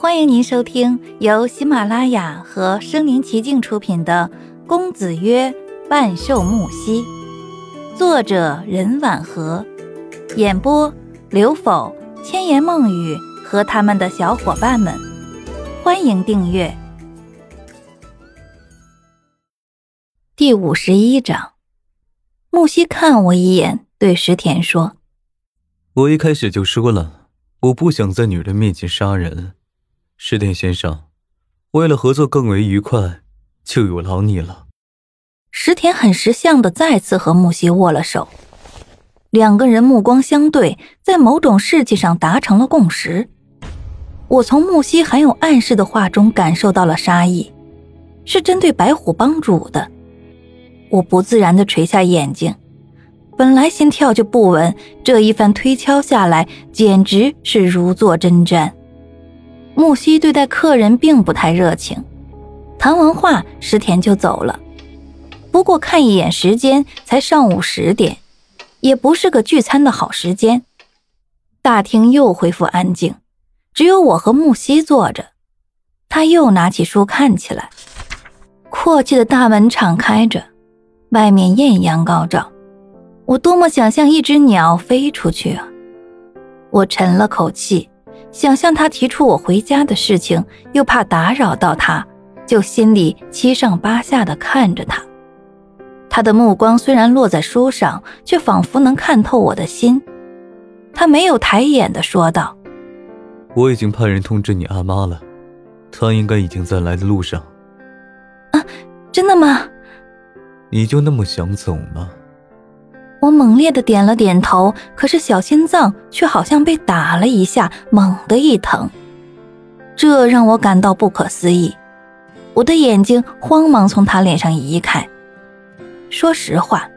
欢迎您收听由喜马拉雅和声临其境出品的《公子曰万寿木兮》，作者任婉和，演播刘否、千言梦语和他们的小伙伴们。欢迎订阅。第五十一章，木兮看我一眼，对石田说：“我一开始就说了，我不想在女人面前杀人。”石田先生，为了合作更为愉快，就有劳你了。石田很识相的再次和木西握了手，两个人目光相对，在某种事情上达成了共识。我从木西含有暗示的话中感受到了杀意，是针对白虎帮主的。我不自然的垂下眼睛，本来心跳就不稳，这一番推敲下来，简直是如坐针毡。木西对待客人并不太热情，谈完话，石田就走了。不过看一眼时间，才上午十点，也不是个聚餐的好时间。大厅又恢复安静，只有我和木西坐着。他又拿起书看起来。阔气的大门敞开着，外面艳阳高照。我多么想像一只鸟飞出去啊！我沉了口气。想向他提出我回家的事情，又怕打扰到他，就心里七上八下的看着他。他的目光虽然落在书上，却仿佛能看透我的心。他没有抬眼的说道：“我已经派人通知你阿妈了，她应该已经在来的路上。”啊，真的吗？你就那么想走吗？我猛烈的点了点头，可是小心脏却好像被打了一下，猛地一疼，这让我感到不可思议。我的眼睛慌忙从他脸上移开。说实话，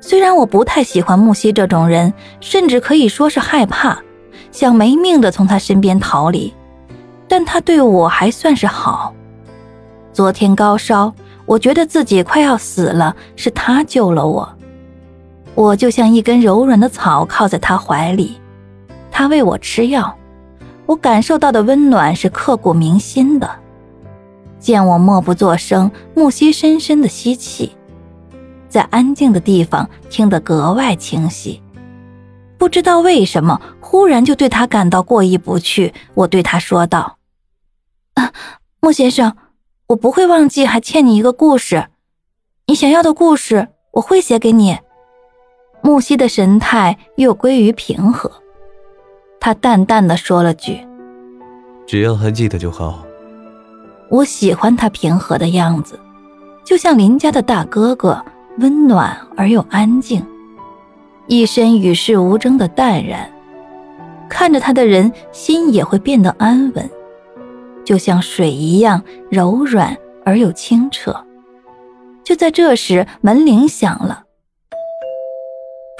虽然我不太喜欢木西这种人，甚至可以说是害怕，想没命的从他身边逃离，但他对我还算是好。昨天高烧，我觉得自己快要死了，是他救了我。我就像一根柔软的草，靠在他怀里，他喂我吃药，我感受到的温暖是刻骨铭心的。见我默不作声，木西深深的吸气，在安静的地方听得格外清晰。不知道为什么，忽然就对他感到过意不去。我对他说道：“啊，木先生，我不会忘记，还欠你一个故事。你想要的故事，我会写给你。”木西的神态又归于平和，他淡淡的说了句：“只要还记得就好。”我喜欢他平和的样子，就像邻家的大哥哥，温暖而又安静，一身与世无争的淡然。看着他的人心也会变得安稳，就像水一样柔软而又清澈。就在这时，门铃响了。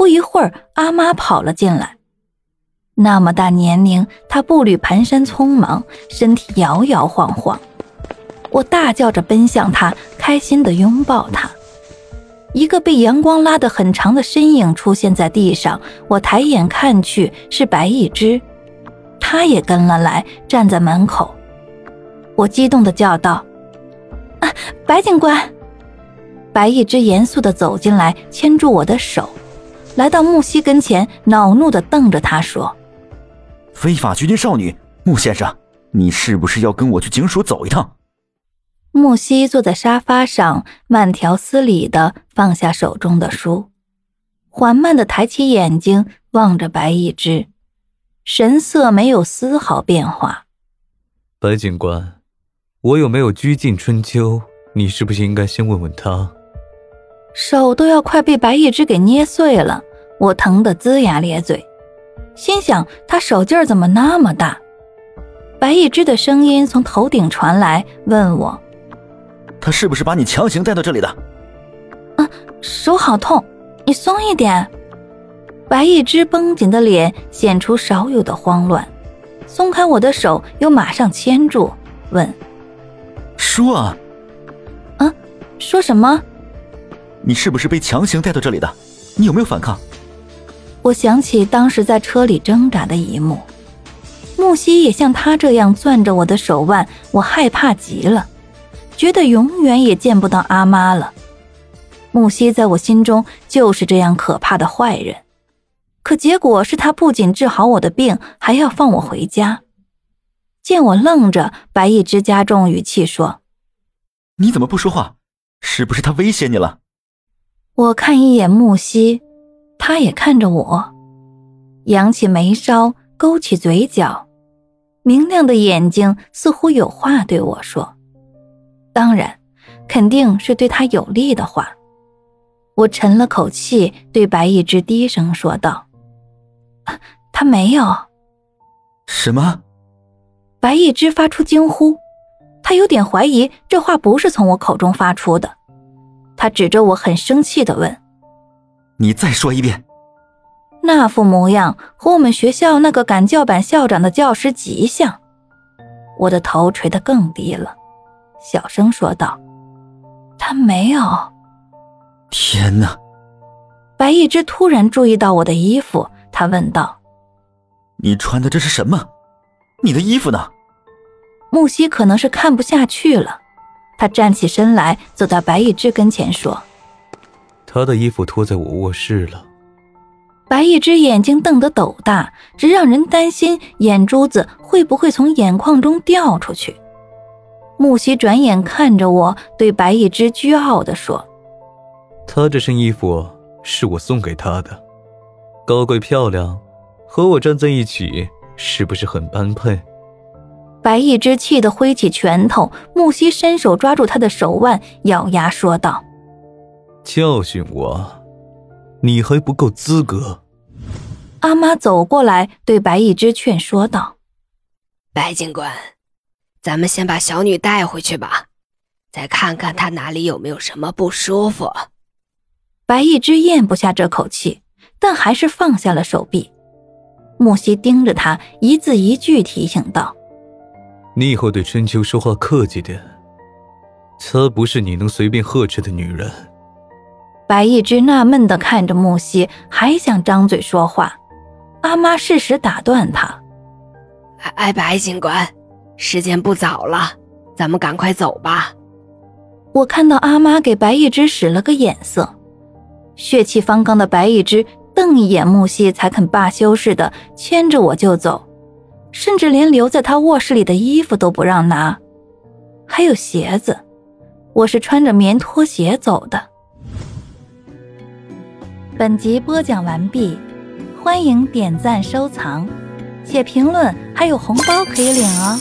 不一会儿，阿妈跑了进来。那么大年龄，她步履蹒跚匆忙，身体摇摇晃晃。我大叫着奔向她，开心地拥抱她。一个被阳光拉得很长的身影出现在地上，我抬眼看去，是白一只，他也跟了来，站在门口。我激动地叫道：“啊，白警官！”白一只严肃地走进来，牵住我的手。来到木西跟前，恼怒的瞪着他说：“非法拘禁少女，木先生，你是不是要跟我去警署走一趟？”木西坐在沙发上，慢条斯理的放下手中的书，缓慢的抬起眼睛望着白一只，神色没有丝毫变化。白警官，我有没有拘禁春秋？你是不是应该先问问他？手都要快被白一只给捏碎了，我疼得龇牙咧嘴，心想他手劲儿怎么那么大？白一只的声音从头顶传来，问我：“他是不是把你强行带到这里的？”啊，手好痛，你松一点。白一只绷紧的脸显出少有的慌乱，松开我的手，又马上牵住，问：“说啊，啊，说什么？”你是不是被强行带到这里的？你有没有反抗？我想起当时在车里挣扎的一幕，木西也像他这样攥着我的手腕，我害怕极了，觉得永远也见不到阿妈了。木西在我心中就是这样可怕的坏人，可结果是他不仅治好我的病，还要放我回家。见我愣着，白一之加重语气说：“你怎么不说话？是不是他威胁你了？”我看一眼木西，他也看着我，扬起眉梢，勾起嘴角。明亮的眼睛似乎有话对我说，当然，肯定是对他有利的话。我沉了口气，对白一之低声说道：“他没有。”什么？白一之发出惊呼，他有点怀疑这话不是从我口中发出的。他指着我，很生气的问：“你再说一遍。”那副模样和我们学校那个赶教板校长的教师极像，我的头垂得更低了，小声说道：“他没有。”天哪！白一之突然注意到我的衣服，他问道：“你穿的这是什么？你的衣服呢？”木西可能是看不下去了，他站起身来，走到白一之跟前说：“他的衣服脱在我卧室了。”白一只眼睛瞪得斗大，直让人担心眼珠子会不会从眼眶中掉出去。木西转眼看着我，对白一只倨傲地说：“他这身衣服是我送给他的，高贵漂亮，和我站在一起是不是很般配？”白一只气得挥起拳头，木西伸手抓住他的手腕，咬牙说道：“教训我，你还不够资格。”阿妈走过来，对白一之劝说道：“白警官，咱们先把小女带回去吧，再看看她哪里有没有什么不舒服。”白一之咽不下这口气，但还是放下了手臂。木西盯着他，一字一句提醒道：“你以后对春秋说话客气点，她不是你能随便呵斥的女人。”白一之纳闷的看着木西，还想张嘴说话。阿妈适时打断他：“哎，白警官，时间不早了，咱们赶快走吧。”我看到阿妈给白一只使了个眼色，血气方刚的白一只瞪一眼木西，才肯罢休似的牵着我就走，甚至连留在他卧室里的衣服都不让拿，还有鞋子，我是穿着棉拖鞋走的。本集播讲完毕。欢迎点赞收藏，写评论，还有红包可以领哦。